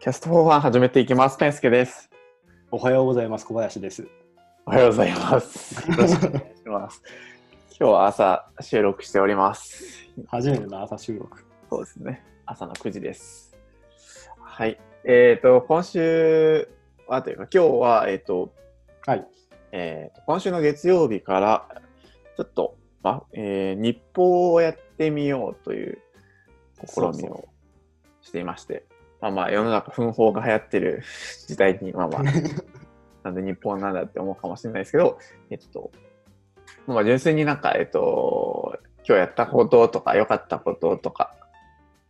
キャスト4ン始めていきます。健介です。おはようございます。小林です。おはようございます。よろしくお願いします。今日は朝収録しております。初めての朝収録。そうですね。朝の9時です。はい。えっ、と、今週はというか、今日は、えっ、と、はい。えーと、今週の月曜日から、ちょっと、まえー日報をやってみようという試みをしていまして、まあまあ世の中奮法が流行ってる 時代に、まあまあ、なんで日本なんだって思うかもしれないですけど、えっと、まあ純粋になんか、えっと、今日やったこととか良かったこととか、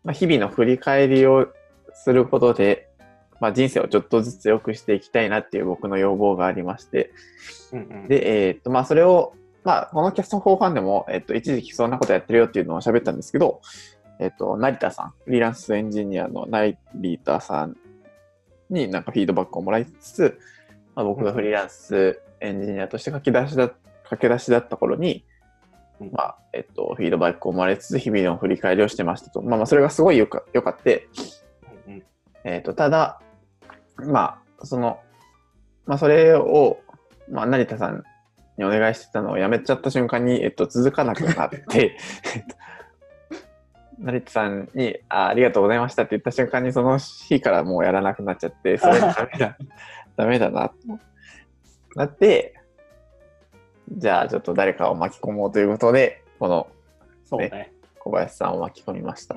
まあ、日々の振り返りをすることで、まあ、人生をちょっとずつ良くしていきたいなっていう僕の要望がありまして、うんうん、で、えっと、まあ、それを、まあ、このキャスト4ファンでも、えっと、一時期そんなことやってるよっていうのを喋ったんですけど、えっと、成田さん、フリーランスエンジニアの成田さんになんかフィードバックをもらいつつ、まあ、僕がフリーランスエンジニアとして書き出しだ、駆け出しだった頃に、うん。まあ、えっと、フィードバックをもらいつつ、日々の振り返りをしてましたと。まあまあ、それがすごいよか、よかって、えっと、ただ、まあ、その、まあ、それを、まあ、成田さんにお願いしてたのをやめちゃった瞬間に、えっと、続かなくなって、えっと成田さんにあ、ありがとうございましたって言った瞬間に、その日からもうやらなくなっちゃって、それダメだ、ダメだな、となって、じゃあちょっと誰かを巻き込もうということで、このそうね。小林さんを巻き込みました。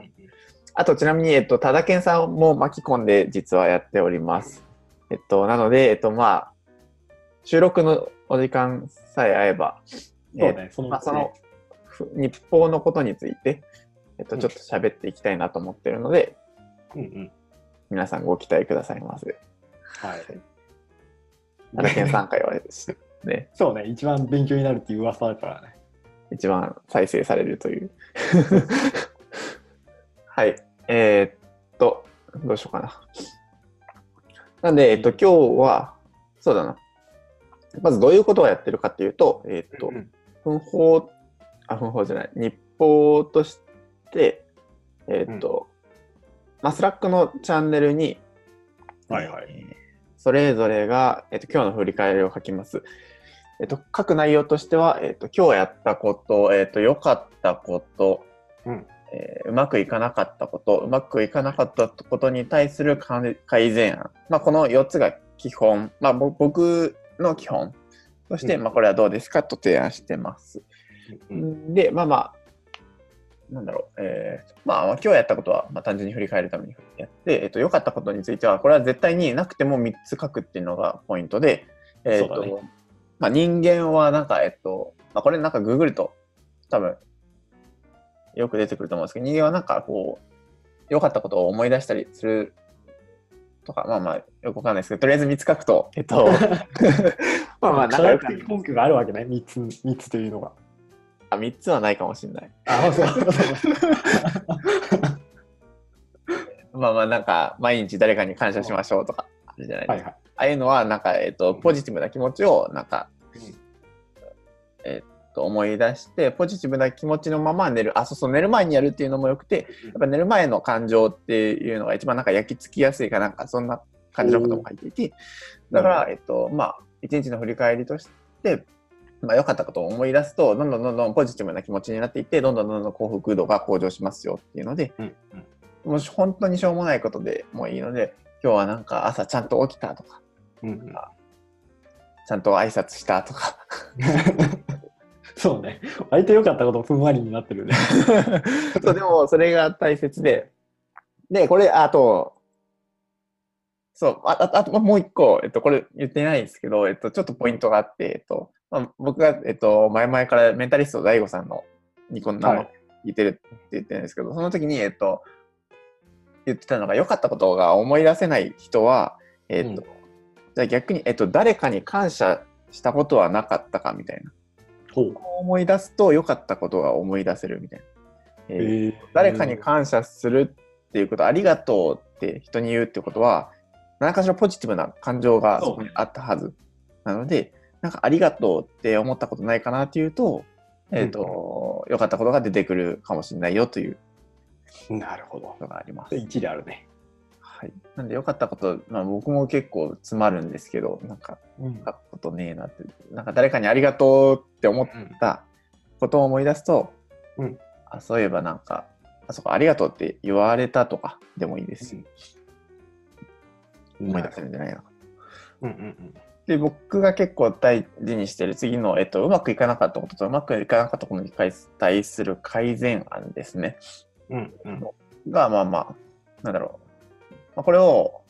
あと、ちなみに、えっと、多田健さんも巻き込んで、実はやっております。えっと、なので、えっと、まあ、収録のお時間さえ合えば、そうね。その、まあ、その、ふ日報のことについて、えっと、うんちょっと喋っていきたいなと思ってるので、うんうん。皆さんご期待くださいませ。はい。多田健さん会はしね、そうね。一番勉強になるっていう噂だからね。一番再生されるという。はい。えーっと、どうしようかな。なんで、えっと、今日は、そうだな。まずどういうことをやってるかっていうと、えーっと、うん分報、あ、分報じゃない、日報として、えーっと、まあ、 Slack のチャンネルに、はいはいえーそれぞれが、えっと、今日の振り返りを書きます。えっと、書く内容としては、えっと、今日やったこと、えっと、良かったこと、うんえーうまくいかなかったこと、うまくいかなかったことに対する改改善案。まあ、この4つが基本、まあ、ぼ僕の基本として、うんまあ、これはどうですかと提案してます。うんで、まあまあ、なんだろう、えーまあ、今日やったことは、まあ、単純に振り返るためにやって、えっと、良かったことについては、これは絶対になくても3つ書くっていうのがポイントで、えっとそうだねまあ、人間はなんか、えっと、まあ、これなんかググると多分よく出てくると思うんですけど、人間はなんかこう、良かったことを思い出したりするとか、まあまあ、よくわかんないですけど、とりあえず3つ書くと、えっと、まあまあ、科学的根拠があるわけね。三つ、三つというのが。あ、3つはないかもしれない。あ、そうまあまあなんか毎日誰かに感謝しましょうとかあるじゃないですか。はいはい。ああいうのはなんかえっ、とポジティブな気持ちをなんか、うんえっと思い出してポジティブな気持ちのまま寝るあそうそう寝る前にやるっていうのもよくてやっぱ寝る前の感情っていうのが一番なんか焼き付きやすいかなんかそんな感じのことも書いていてだから、えっとまあ一日の振り返りとしてまあ、良かったことを思い出すとどんどんどんどんポジティブな気持ちになっていってどんどんどんどん幸福度が向上しますよっていうのでうんうんもし本当にしょうもないことでもいいので、今日はなんか朝ちゃんと起きたとか、うんうんちゃんと挨拶したとか、そうね。割と良かったことふんわりになってるね。そうでもそれが大切で、で、これ、あと、そう、あああともう一個、えっと、これ言ってないんですけど、えっと、ちょっとポイントがあって、えっと、まあ、僕が、えっと、前々からメンタリスト DAIGO さんのニコンナのはい聞いてるって言ってるんですけど、その時に、えっと、言ってたのが、良かったことが思い出せない人は、えっと、うんじゃあ逆に、えっと、誰かに感謝したことはなかったかみたいな。思い出すと良かったことが思い出せるみたいな。えーえー誰かに感謝するっていうこと、ありがとうって人に言うってことは、何かしらポジティブな感情がそこにあったはず。なので、なんかありがとうって思ったことないかなっていうと、えっ、と、良かったことが出てくるかもしれないよというなるほどこ。とがあります。一理あるね。ははい。なんで良かったこと、まあ僕も結構詰まるんですけど、なんか、うん良かったことねえなって、なんか誰かにありがとうって思ったことを思い出すと、うんあそういえばなんか、あそこありがとうって言われたとかでもいいですし、思い出せるんじゃないのか。うんうんで、僕が結構大事にしてる次の、えっと、うまくいかなかったこととうまくいかなかったことに対する改善案ですね。うんうんが、まあまあ、なんだろう。まあ、これを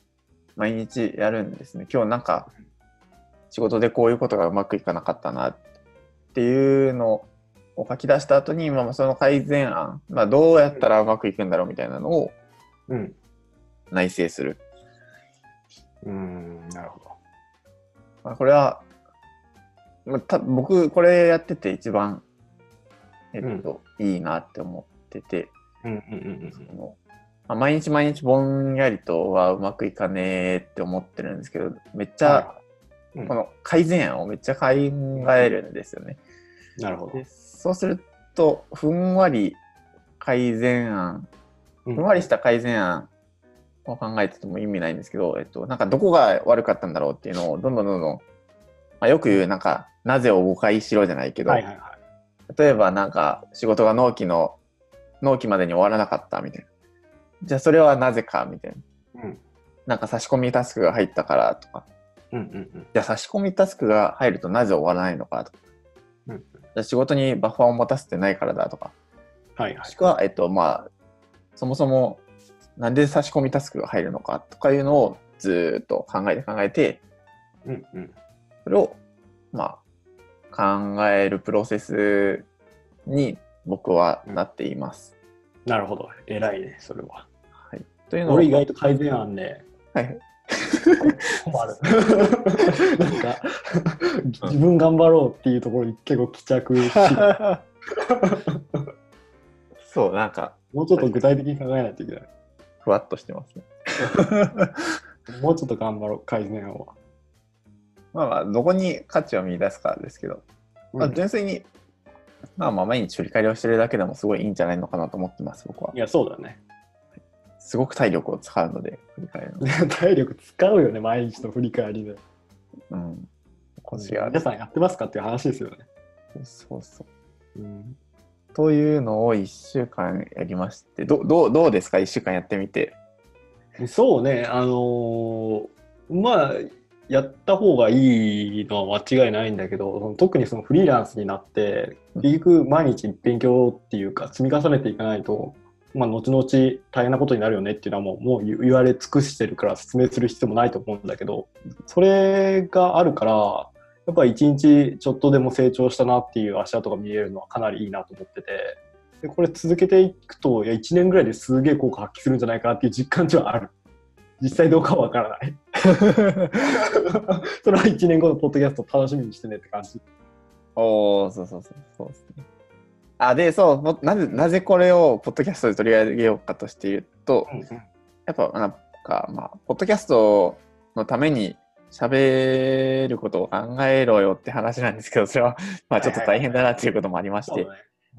毎日やるんですね。今日なんか、仕事でこういうことがうまくいかなかったなっていうのを書き出した後に、まあまあその改善案、まあどうやったらうまくいくんだろうみたいなのをうん内省する。うんなるほどまあ、これは、まあ、た僕、これやってて一番、えっと、いいなって思ってて、毎日毎日ぼんやりとはうまくいかねえって思ってるんですけど、めっちゃ、うん。この改善案をめっちゃ考えるんですよね。なるほど。でそうすると、ふんわり改善案、ふふんわりした改善案を考えてても意味ないんですけど、えっと、なんかどこが悪かったんだろうっていうのをどんどんどんどん、まあ、よく言うなんか、なぜを誤解しろじゃないけど、はいはいはい例えばなんか仕事が納期の、納期までに終わらなかったみたいな。じゃあそれはなぜかみたいな。うんなんか差し込みタスクが入ったからとか。うんうんじゃあ差し込みタスクが入るとなぜ終わらないのかとか。うんじゃあ仕事にバッファーを持たせてないからだとか。はいはいもしくは、えっと、まあ、そもそもなんで差し込みタスクが入るのかとかいうのをずーっと考えて考えて、うんうん。それを、まあ、考えるプロセスに僕はなっています。なるほど。偉いねそれは。はい。というのを、俺意外と改善案ね。はい。困る。なんか自分頑張ろうっていうところに結構帰着し。そう、なんか、もうちょっと具体的に考えないといけないふわっとしてますね。もうちょっと頑張ろう改善案は、まあまあ、どこに価値を見出すかですけど、まあ、純粋に、まあまあ、毎日振り返りをしてるだけでもすごいいいんじゃないのかなと思ってます、僕は。いやそうだねすごく体力を使うので、振り返るの。体力使うよね毎日の振り返りでうん。腰が皆さんやってますかっていう話ですよね、そうそう。うん、というのを1週間やりまして、どどうどうですか、1週間やってみて。そうね。あのーまあやった方がいいのは間違いないんだけど特にそのフリーランスになって結局毎日勉強っていうか積み重ねていかないと、まあ、後々大変なことになるよねっていうのはもうもう言われ尽くしてるから説明する必要もないと思うんだけどそれがあるからやっぱり一日ちょっとでも成長したなっていう足跡が見えるのはかなりいいなと思ってて。でこれ続けていくといや1年ぐらいですげえ効果発揮するんじゃないかなっていう実感値はある。実際どうかはわからない。それは1年後のポッドキャスト楽しみにしてねって感じ。おおそうそうそうそうですね。あでそうもなぜなぜこれをポッドキャストで取り上げようかとして言うとやっぱなんかまあポッドキャストのために喋ることを考えろよって話なんですけどそれは まあちょっと大変だなっていうこともありまして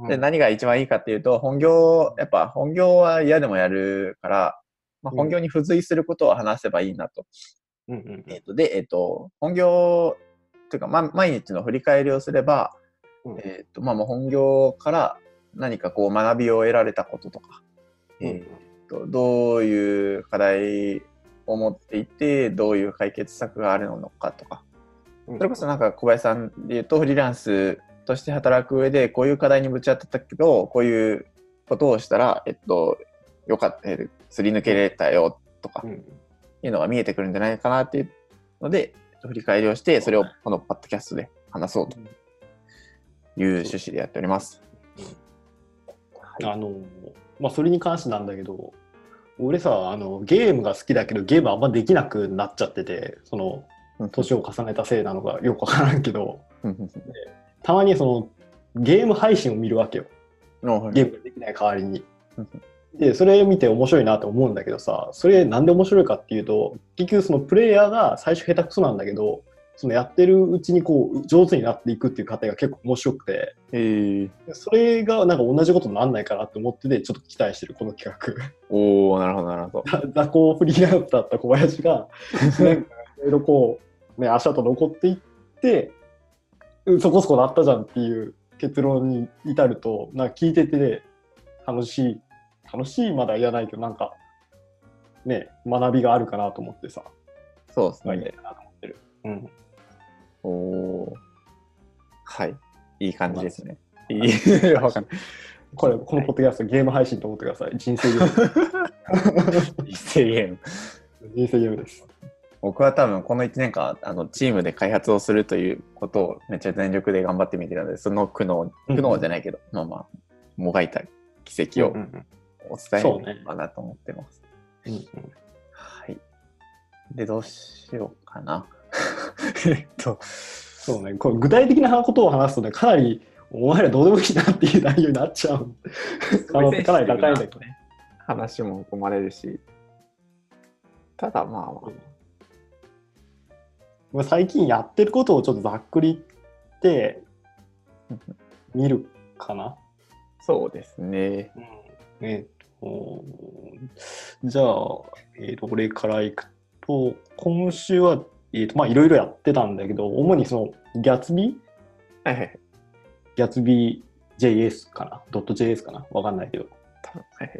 で何が一番いいかっていうと本業やっぱ本業は嫌でもやるから、まあ、うん。本業に付随することを話せばいいなと。うんうんえっとで、えっと本業というか、ま、毎日の振り返りをすれば、うん。えっとまあ、もう本業から何かこう学びを得られたこととか、うん。えっとどういう課題を持っていてどういう解決策があるのかとか。うん。それこそなんか小林さんで言うとフリーランスとして働く上でこういう課題にぶち当たったけどこういうことをしたら、えっと、よかった、えーすり抜けれたよとかうん。いうのが見えてくるんじゃないかなっていうので、えっと振り返りをして、それをこのパッドキャストで話そうという趣旨でやっております。あのまあそれに関してなんだけど俺さあのゲームが好きだけどゲームあんまできなくなっちゃっててその年を重ねたせいなのがよくわからんけど。たまにそのゲーム配信を見るわけよ。ゲームができない代わりに。うん。でそれ見て面白いなと思うんだけどさそれなんで面白いかっていうと結局そのプレイヤーが最初下手くそなんだけどそのやってるうちにこう上手になっていくっていう過程が結構面白くてへえ。それがなんか同じことになんないかなって思ってて、ちょっと期待してる、この企おおなるほど、なるほど。画。雑魚フリーランスだった小林が、1年間いろいろこう、ね、足跡残っていって、うんそこそこなったじゃんっていう結論に至ると、なんか聞いてて、楽しい、楽しいまだ言わないけど、なんか、ね、学びがあるかなと思ってさ、そうですいいね。かなと思ってる。うん。おおはい。いい感じですね。いい。わかんない。これ、このポッドキャスト、ゲーム配信と思ってください。人生ゲーム。一斉ゲーム。人生ゲームです。僕は多分この1年間あのチームで開発をするということをめっちゃ全力で頑張ってみてたのでその苦悩苦悩じゃないけど、まあまあもがいた奇跡をうんうんお伝えそうねできればなと思ってます。うんうんはい。でどうしようかな。えっとそうね、これ具体的なことを話すとね、かなりお前らどうでもいいなっていう内容になっちゃう可能性かなり高いんだけどね。話も込まれるしただまあまあまあ最近やってることをちょっとざっくり言って見るかな。そうですね。えっと、じゃあ、えっと、これからいくと、今週は、えっと、まあいろいろやってたんだけど、主にその、ギャツビーはいはい。ギャツビー JS かな？ドット JS かな？わかんないけど。はいは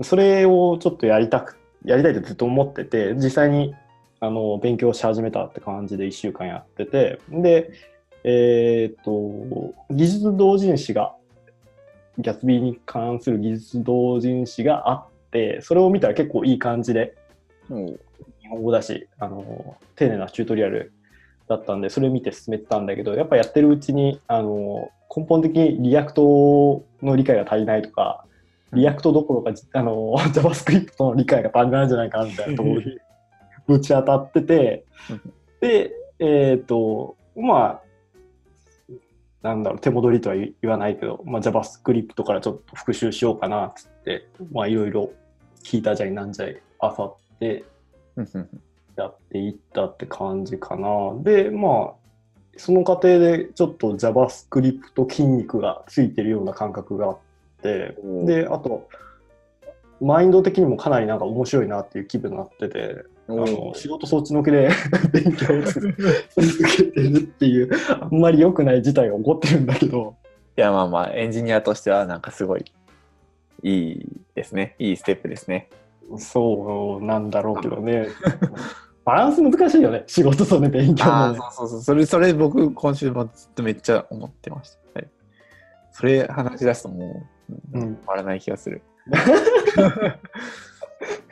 い。それをちょっとやりたく、やりたいとずっと思ってて、実際にあの勉強し始めたって感じで1週間やってて、で、えっ、と、技術同人誌が、ギャツビーに関する技術同人誌があって、それを見たら結構いい感じで、もう日本語だし、あの、丁寧なチュートリアルだったんで、それ見て進めてたんだけど、やっぱやってるうちに、あの、根本的に React の理解が足りないとか、 React どころか、あの、JavaScript の理解が足りないんじゃないかなみたいなところにぶち当たってて、で、えっ、と、まあ、なんだろう、手戻りとは言わないけど、まあ、JavaScript からちょっと復習しようかなっつって、まあ、いろいろ聞いたじゃいなんじゃい、あさって、やっていったって感じかな。で、まあ、その過程でちょっと JavaScript 筋肉がついてるような感覚があって、うんで、あと、マインド的にもかなりなんか面白いなっていう気分になってて、あの仕事そっちのけで 勉強を続けてるっていう、あんまり良くない事態が起こってるんだけど、いやまあまあエンジニアとしてはなんかすごいいいですね。いいステップですね。そうなんだろうけどね。バランス難しいよね、仕事とね、勉強ああのね。そうそうそう。それそれ僕今週もずっとめっちゃ思ってました。はい、それ話し出すともう、うん終わらない気がする。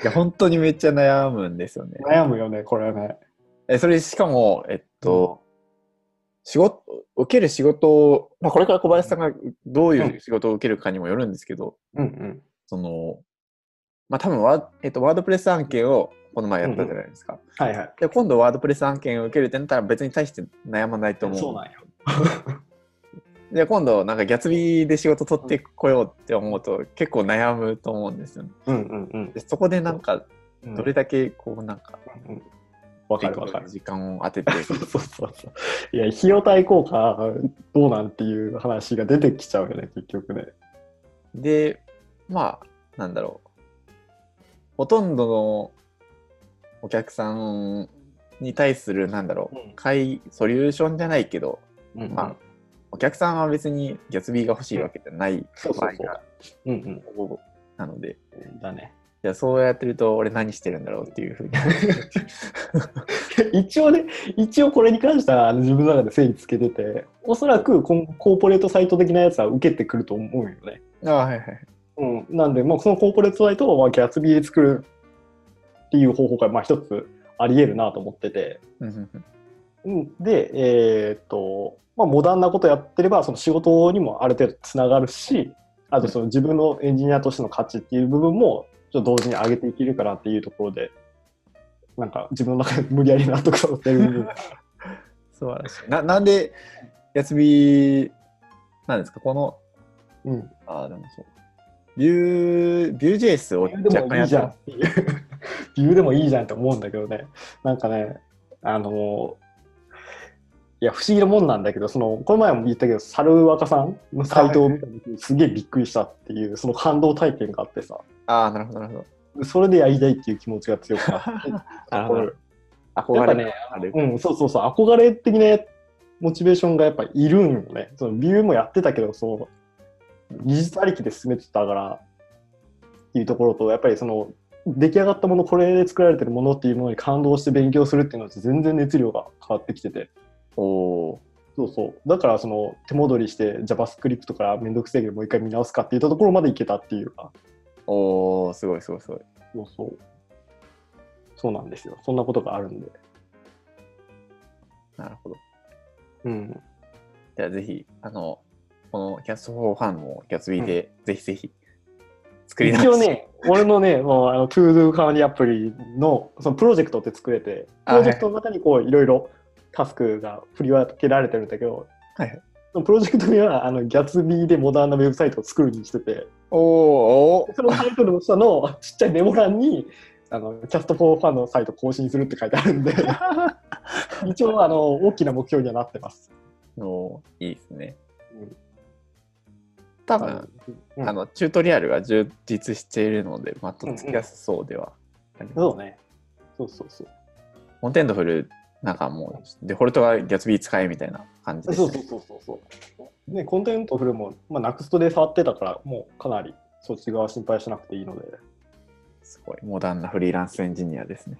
いや本当にめっちゃ悩むんですよね。悩むよね、これはね。えそれしかも、えっと、仕事、受ける仕事を、まあ、これから小林さんがどういう仕事を受けるかにもよるんですけど、うんうん。その、まあ多分ワ,、えっと、ワードプレス案件をこの前やったじゃないですか。はいはい。で今度ワードプレス案件を受けるってなったら別に対して悩まないと思う。そうなんよ。で今度なんかギャツビーで仕事取ってこようって思うと結構悩むと思うんですよね。うんうんうんでそこでなんかうん。どれだけこうなんかうんわかるわかる。時間を当てて そうそうそうそう。いや、費用対効果どうなんていう話が出てきちゃうよね、結局ね。でまあなんだろうほとんどのお客さんに対するなんだろううん解ソリューションじゃないけどうんまあお客さんは別にギャツビーが欲しいわけじゃないそうそうそううんうん。なのでだね。いやそうやってると俺何してるんだろうっていうふうに 一応ね、一応これに関してはあの自分の中で整理つけてて、おそらくコンコーポレートサイト的なやつは受けてくると思うよね。あはいはいうん、なんで、まあ、そのコーポレートサイトをまあギャツビーで作るっていう方法がまあ一つあり得るなと思ってて、うんで、えーっと、まあ、モダンなことやってれば、その仕事にもある程度つながるし、あとその自分のエンジニアとしての価値っていう部分も、ちょっと同時に上げていけるかなっていうところで、なんか自分の中で無理やり納得させてる部分。が 素晴らしい。ななんでギャツビーなんですか？このうん。あでもそうビュービュー JS をビューでもいいじゃんっっていう。ビューでもいいじゃんって思うんだけどね。なんかね、あの、いや、不思議なもんなんだけど、その、この前も言ったけど、猿若さんのサイトを見た時にすげえびっくりしたっていう、その感動体験があってさ、ああ、なるほど、なるほど。それでやりたいっていう気持ちが強くなって。なるほど。やっ憧れぱね。うん、そうそうそう、憧れ的なモチベーションがやっぱいるんよね。そのビューもやってたけど、そう、技術ありきで進めてたから、っていうところと、やっぱりその、出来上がったもの、これで作られてるものっていうものに感動して勉強するっていうのと全然熱量が変わってきてて。おおそうそう。だから、その、手戻りして JavaScript からめんどくせえけど、もう一回見直すかっていったところまでいけたっていうか。ー。おおすごい、すごい、すごい。そうそう。そうなんですよ。そんなことがあるんで。なるほど。うん。じゃあぜひ、あの、このキャスト4ファンも Gatsby で、ぜひぜひ作り直し。一応ね、俺のね、もうあの、 ToDo 管理アプリの、そのプロジェクトって作れて、プロジェクトの中にこう、いろいろタスクが振り分けられてるんだけど、はいプロジェクトには、あの、 Gatsby でモダンなウェブサイトを作るにしてて、おおおそのタイトルの下のちっちゃいメモ欄に、あの、キャスト4ファンのサイト更新するって書いてあるんで、一応、あの、大きな目標にはなってます。おいいですね。うん。多分、うんあの、チュートリアルが充実しているので、まあとっつきやすそうではあります。そうね。そうそうそう。 Contentful、なんかもう、デフォルトは Gatsby 使えみたいな感じです、そうそうそうそうそう。ね、 Contentful も、まあ、 Nuxt で触ってたから、もうかなりそっち側心配しなくていいので、すごい、モダンなフリーランスエンジニアですね。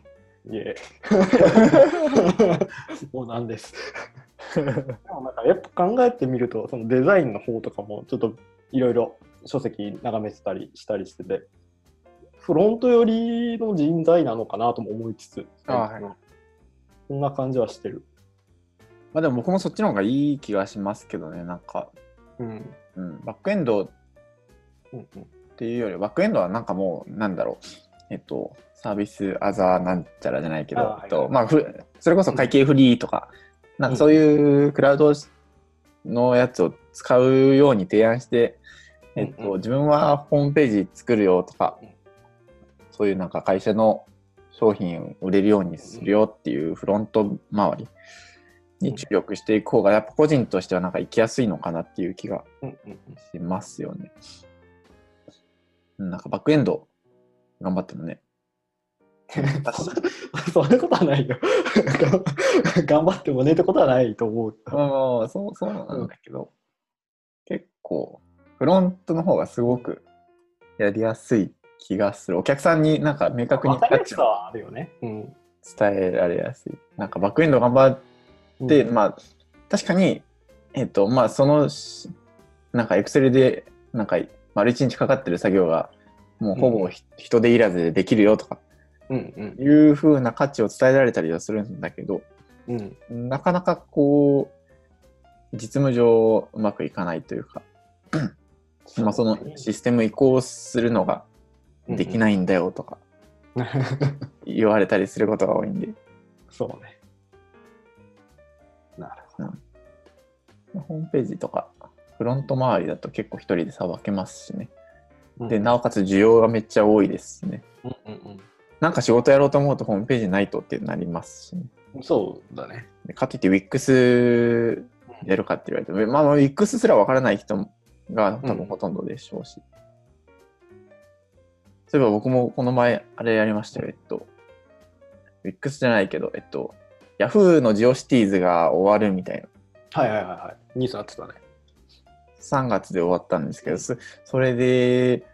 いえ。もうなんです。でもなんかやっぱ考えてみると、そのデザインの方とかもちょっといろいろ書籍眺めてたりしたりしてて、フロント寄りの人材なのかなとも思いつつ、あはい。そんな感じはしてる。まあでも僕もそっちの方がいい気がしますけどね、なんか、うん。うん、バックエンドっうんうんていうより、バックエンドはなんかもう、なんだろう、えっと、サービスアザーなんちゃらじゃないけど、あとまあ、ふそれこそ会計フリーとか、なんかそういうクラウドのやつを使うように提案して、えっと、自分はホームページ作るよとかうん、そういうなんか会社の商品を売れるようにするよっていうフロント周りに注力していく方が、やっぱ個人としてはなんか行きやすいのかなっていう気がしますよね。うんなんかバックエンド頑張ってもね。そんなことはないよ。頑張ってもねってことはないと思う。まあまあまあそうそうなんだけど、結構フロントの方がすごくやりやすい気がする。お客さんになんか明確に。伝えられやすい。なんかバックエンド頑張って、まあ確かに、えっ、とまあそのしなんかエクセルでなんか丸一日かかってる作業がもうほぼひ人手いらずでできるよとかうんうんいう風な価値を伝えられたりはするんだけど、うん。なかなかこう、実務上うまくいかないというか、まあ、そのシステム移行するのができい。ないんだよとか 言われたりすることが多いんで、そうね。なるほホームページとかフロント周りだと結構一人でさばけますしね。ど。で、なおかつ需要がめっちゃ多いですしね。うんうんなんか仕事やろうと思うとホームページないとってなりますしね。うん。そうだね。でかといって WIX やるかって言われても、まあ、WIX すらわからない人が多分ほとんどでしょうし。そういえば僕もこの前、あれやりましたよ。えっと、WIX じゃないけど、えっと、Yahoo のジオシティーズが終わるみたいな。はいはいはいはい。ニュースあってたね。3月で終わったんですけど、そそれで、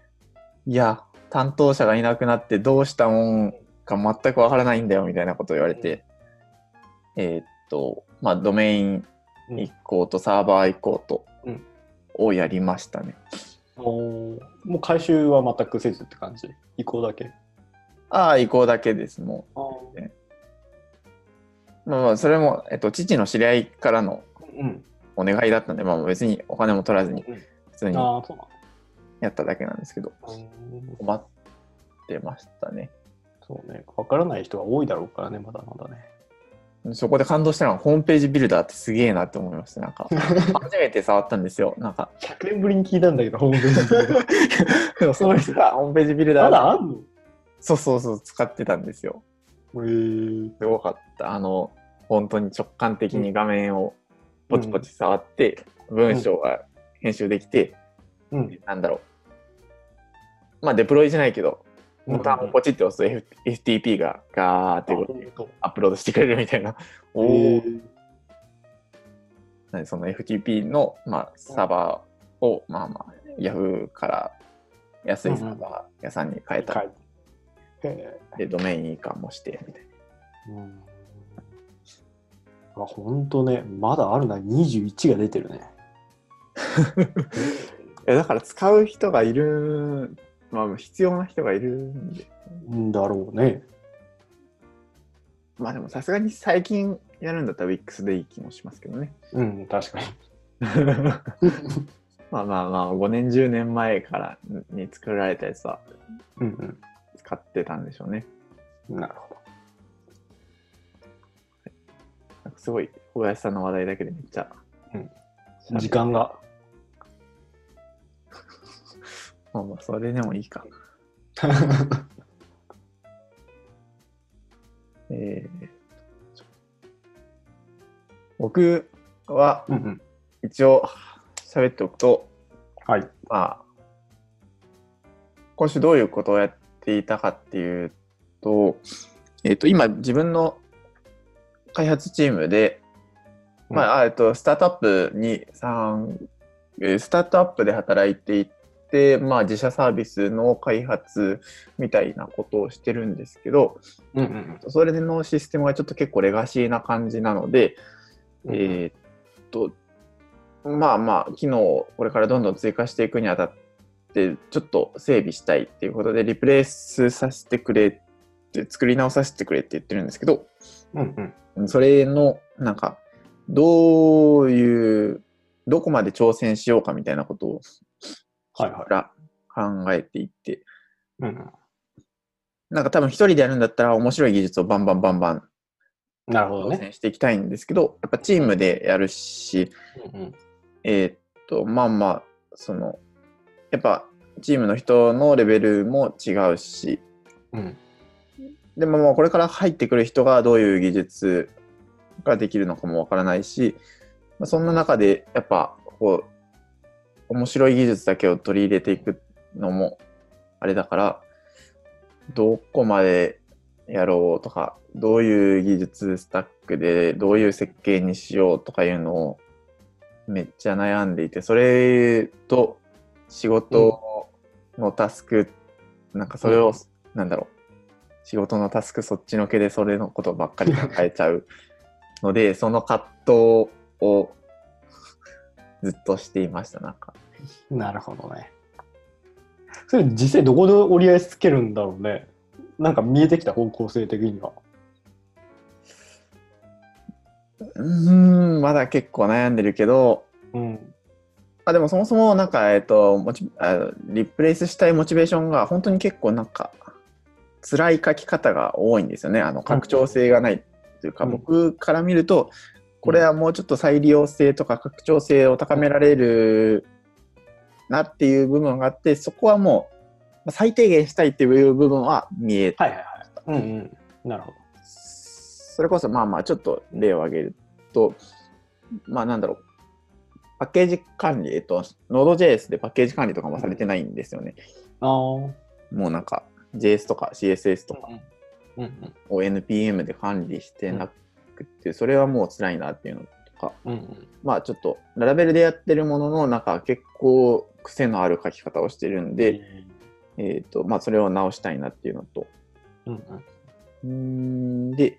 いや、担当者がいなくなってどうしたもんか全くわからないんだよみたいなことを言われて、えーっと、まあ、ドメインうん移行とサーバー移行とうんをやりましたね。もう回収は全くせずって感じ？移行だけ？ああ、移行だけです。もあう。まあまあ、それも、えっと、父の知り合いからのうん。お願いだったんで、まあ別にお金も取らずにうん普通にやっただけなんですけど。困ってましたね。そうね。わからない人が多いだろうからね、まだまだね。そこで感動したのはホームページビルダーってすげえなって思いました。なんか、初めて触ったんですよ。なんか、100年ぶりに聞いたんだけど、ホームページ でもその人がホームページビルダーまだあんの？そうそうそう、使ってたんですよ。へーすごかった。あの、本当に直感的に画面をポチポチ触って、文章が編集できて、うん。なんだろう。まあ、デプロイじゃないけど、うんボタンをポチって押すと F- FTP がガーってアップロードしてくれるみたいな。おお。なんでその FTP の、まあ、サーバーを、まあまあ、Yahoo から安いサーバー屋さんに変えたで、ドメイン移管もして、みたいえ。うん。あ、ほんとね、まだあるな、21が出てるね。だから使う人がいる、まあ、必要な人がいるんで、んだろうね。まあでもさすがに最近やるんだったら Wix でいい気もしますけどね。うん、確かに。まあまあまあ、5年、10年前からに作られたやつはうん使ってたんでしょうね。うん。なるほなんかすごい、小林さんの話題だけでめっちゃ。うんど。時間が。まあまあ、それでもいいか。えー僕はうんうん。一応喋っておくと、はい。まあ、今週どういうことをやっていたかっていうと、えっ、と、今自分の開発チームで、まあ、あえっと、スタートアップに3、えースタートアップで働いていて、まあ、自社サービスの開発みたいなことをしてるんですけど、うんうんそれのシステムがちょっと結構レガシーな感じなので、うん。えーっと、まあまあ、機能をこれからどんどん追加していくにあたって、ちょっと整備したいっていうことで、リプレイスさせてくれって、作り直させてくれって言ってるんですけど、うんうん。それの、なんか、どういう、どこまで挑戦しようかみたいなことをはいはい。ら考えていって、うんうん。なんか多分一人でやるんだったら面白い技術をバンバンバンバン挑なるほどね。戦していきたいんですけど、やっぱチームでやるし、うんうん。えーっと、まあまあ、その、やっぱチームの人のレベルも違うし、うん。でももうこれから入ってくる人がどういう技術ができるのかもわからないし、まあ、そんな中でやっぱこう、面白い技術だけを取り入れていくのもあれだから、どこまでやろうとか、どういう技術スタックでどういう設計にしようとかいうのをめっちゃ悩んでいて、それと仕事のタスク、なんかそれを、うん。なんだろう、仕事のタスクそっちのけでそれのことばっかり考えちゃうので、その葛藤をずっとしていました、なんか。なるほどね。それ実際どこで折り合いつけるんだろうね。なんか見えてきた方向性的には。うーん、まだ結構悩んでるけど、うん。あでもそもそもなんか、えっと、モチあリプレイスしたいモチベーションが本当に結構なんか辛い書き方が多いんですよね。あの拡張性がないというか、うん僕から見ると、これはもうちょっと再利用性とか拡張性を高められるなっていう部分があって、そこはもうまあ最低限したいっていう部分は見えはいはいはい。うんうん。なるほど。それこそまあまあちょっと例を挙げると、まあなんだろう、パッケージ管理、えっと、Node.js でパッケージ管理とかもされてないんですよね。ああ。うんもうなんか JS とか CSS とかうんうん。を NPM で管理してなくて、それはもう辛いなっていうのとか、うんうん。まあちょっとララベルでやってるものの、なんか結構癖のある書き方をしてるんで、えっと、まあそれを直したいなっていうのと、うんうん。うーんで、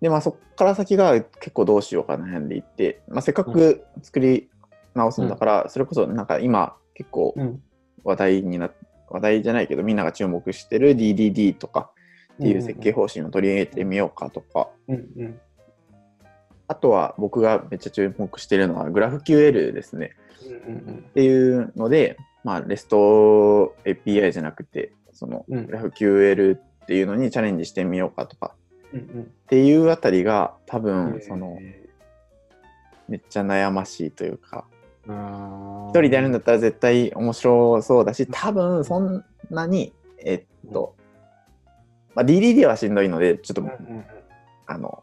で、まあそっから先が結構どうしようか悩んでいって、まあせっかく作り直すんだから、それこそなんか今結構うん。話題にな話題じゃないけど、みんなが注目してる DDD とかっていう設計方針を取り入れてみようかとか、うんうん。あとは僕がめっちゃ注目してるのは GraphQL ですね。うんうんっていうので、まあ REST API じゃなくて、そのうん。GraphQL っていうのにチャレンジしてみようかとか。うんうん。っていうあたりが多うん分そのめっちゃ悩ましいというか、一一人でやるんだったら絶対面白そうだし、多分そんなに、えっと、まあ、DDD はしんどいので、ちょっと、うんうんあの、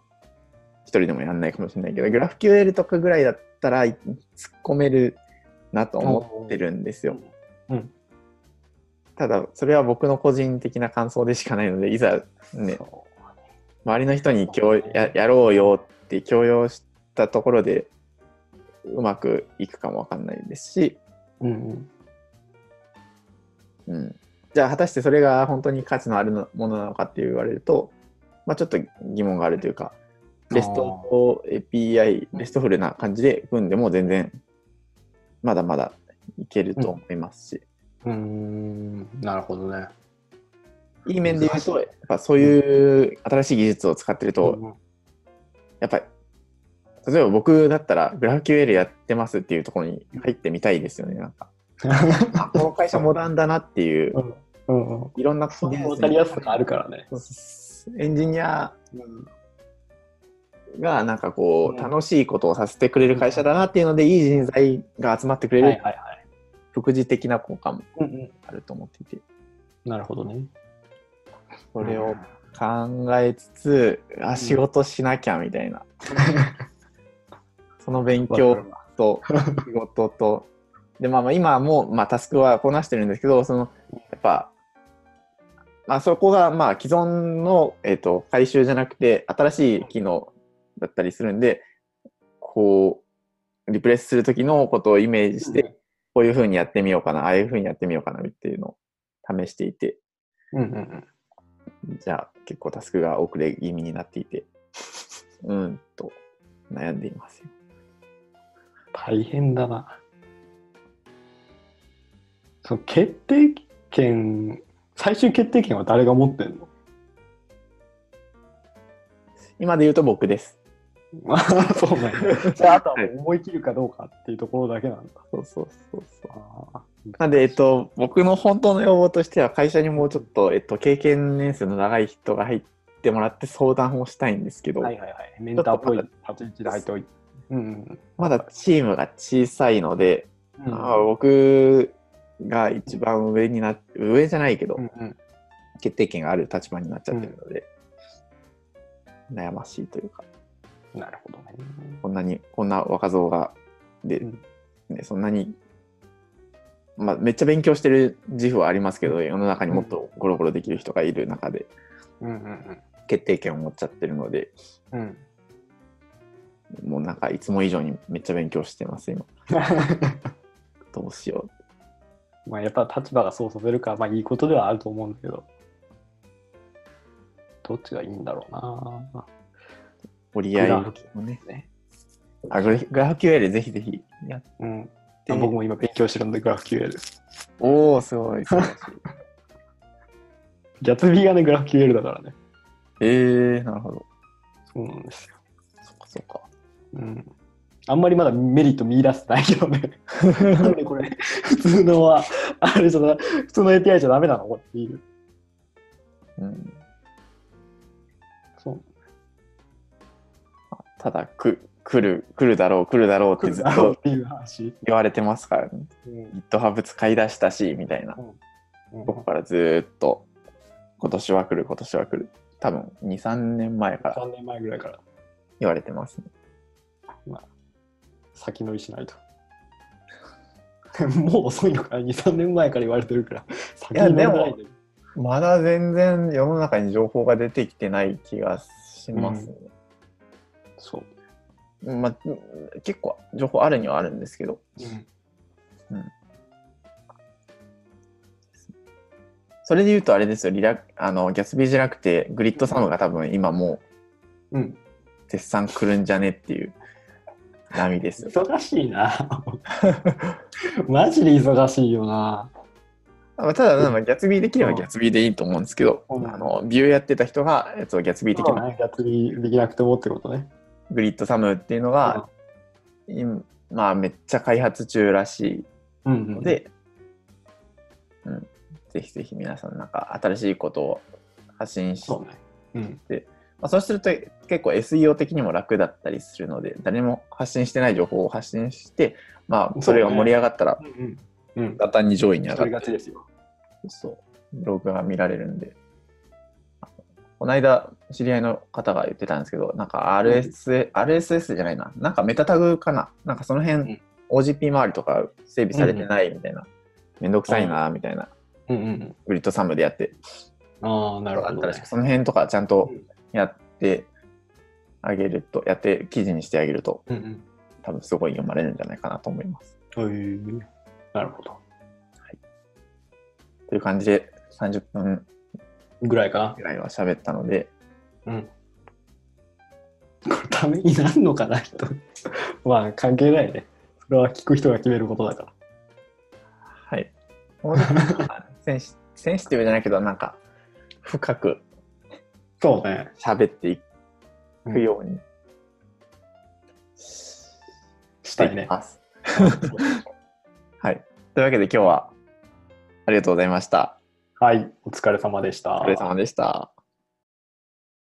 人でもやんないかもしれないけど、グラフ QL とかぐらいだったら突っ込めるなと思ってるんですよ。うん。ただ、それは僕の個人的な感想でしかないので、いざね、周りの人に今日ややろうよって強要したところでうまくいくかもわかんないですし、うんうん。うん、じゃあ果たしてそれが本当に価値のあるのものなのかって言われると、まあ、ちょっと疑問があるというか、レスト API、レストフルな感じで組んでも全然まだまだいけると思いますし、うーん、なるほどね。いい面で言うと、やっぱそういう新しい技術を使ってると、うんやっぱり、例えば僕だったら、グラフ QL やってますっていうところに入ってみたいですよね。なんか、あこの会社モダンだなっていう、うんうん。いろんなそう分かりやすさがあるからね。エンジニアうんがなんかこうんう、楽しいことをさせてくれる会社だなっていうので、いい人材が集まってくれるはいはいはい。副次的な効果もうんうん。あると思っていて、なるほどね。それを考えつつ、あ、仕事しなきゃみたいな。その勉強と仕事と、で、まあまあ今も、まあタスクはこなしてるんですけど、その、やっぱ、まあそこが、まあ既存の、えっ、と、回収じゃなくて、新しい機能だったりするんで、こう、リプレイスするときのことをイメージして、こういうふうにやってみようかな、ああいうふうにやってみようかなっていうのを試していて、うんうんうん。じゃあ結構タスクが遅れ気味になっていて、うーんと悩んでいますよ。大変だな。その決定権、最終決定権は誰が持ってんの？今で言うと僕です。まあ、そうなんだ。じゃあ、あとは思い切るかどうかっていうところだけなんだ。そうそうそうそう。あなんで、えっと、僕の本当の要望としては、会社にもうちょっと、えっと、経験年数の長い人が入ってもらって相談をしたいんですけど、はいはいはい。メンターっぽい立ち位置で入っておいて。うんまだチームが小さいので、うん。僕が一番上になって、上じゃないけど、うんうん。決定権がある立場になっちゃってるので、悩ましいというか、なるほどね。こんなに、こんな若造が、で、うんね、そんなに、まあ、めっちゃ勉強してる自負はありますけど、世の中にもっとゴロゴロできる人がいる中で、うんうん決定権を持っちゃってるので、うん。うん。もうなんかいつも以上にめっちゃ勉強してます、今。どうしよまあやっぱ立場がそうさせるから、まあいいことではあると思うんだけど。どっちがいいんだろうな。う。折り合いグラフをね。ね。あ、グラグラフ QL ぜひぜひやっうん。て。僕も今勉強してるんで、グラフ QL。おおすごい。ギャツビーがね、グラフ QL だからね。えー、なるほど。そうなんですよ。そっかそっか。うん。あんまりまだメリット見出してないけどね。なんでこれ、普通のは、あれじゃな、普通の API じゃダメなのっていう。うん、そう。ただく、来る、来るだろう、来るだろうってずっと。言われてますからね。うん。GitHub 使い出したし、みたいな。僕からずーっと、今年は来る、今年は来る。多分、2、3年前から3年前ぐらいから言われてますね。先乗りしないと。もう遅いのかな ?2、3年前から言われてるから。先に乗らないで。まだ全然世の中に情報が出てきてない気がしますね。そう。まあ、結構情報あるにはあるんですけど、それで言うとあれですよ、リラあのギャツビーじゃなくて、グリッドサムが多分今もううん。絶賛来るんじゃねっていう波ですよ。忙しいな。マジで忙しいよな。まあただ、まあギャツビーできればギャツビーでいいと思うんですけど、うんあのビューやってた人が、えっと、ギャツビー的なそうね、やつにできなくてもってことね。グリッドサムっていうのが、今まあ、めっちゃ開発中らしうんうん。いので、うん、ぜひぜひ皆さんなんか新しいことを発信しそうね。うん。まあ、そうすると結構 SEO 的にも楽だったりするので、誰も発信してない情報を発信して、まあ、それが盛り上がったら、うんうん。に上位に上がって、がちですよ。そう、ブログが見られるんで、この間、知り合いの方が言ってたんですけど、なんか RS、RSS じゃないな、なんかメタタグかな、なんかその辺、うん。OGP 周りとか整備されてないみたいな、めんどくさいな、みたいな、うんうんグリッドサムでやって、ああ、なるほど、ね。その辺とかちゃんとうんやってあげると、やって記事にしてあげると、うんうん。多分すごい読まれるんじゃないかなと思います。へーなるほど。という感じで、30分ぐらいかなぐ。らいは喋ったので、うん。これためになるのかな人。まあ関係ないね。それは聞く人が決めることだから。はい。センシティブじゃないけど、なんか、深くそうね。喋っていくようにしたいね。はい。というわけで今日はありがとうございました。はい。お疲れ様でした。お疲れ様でした。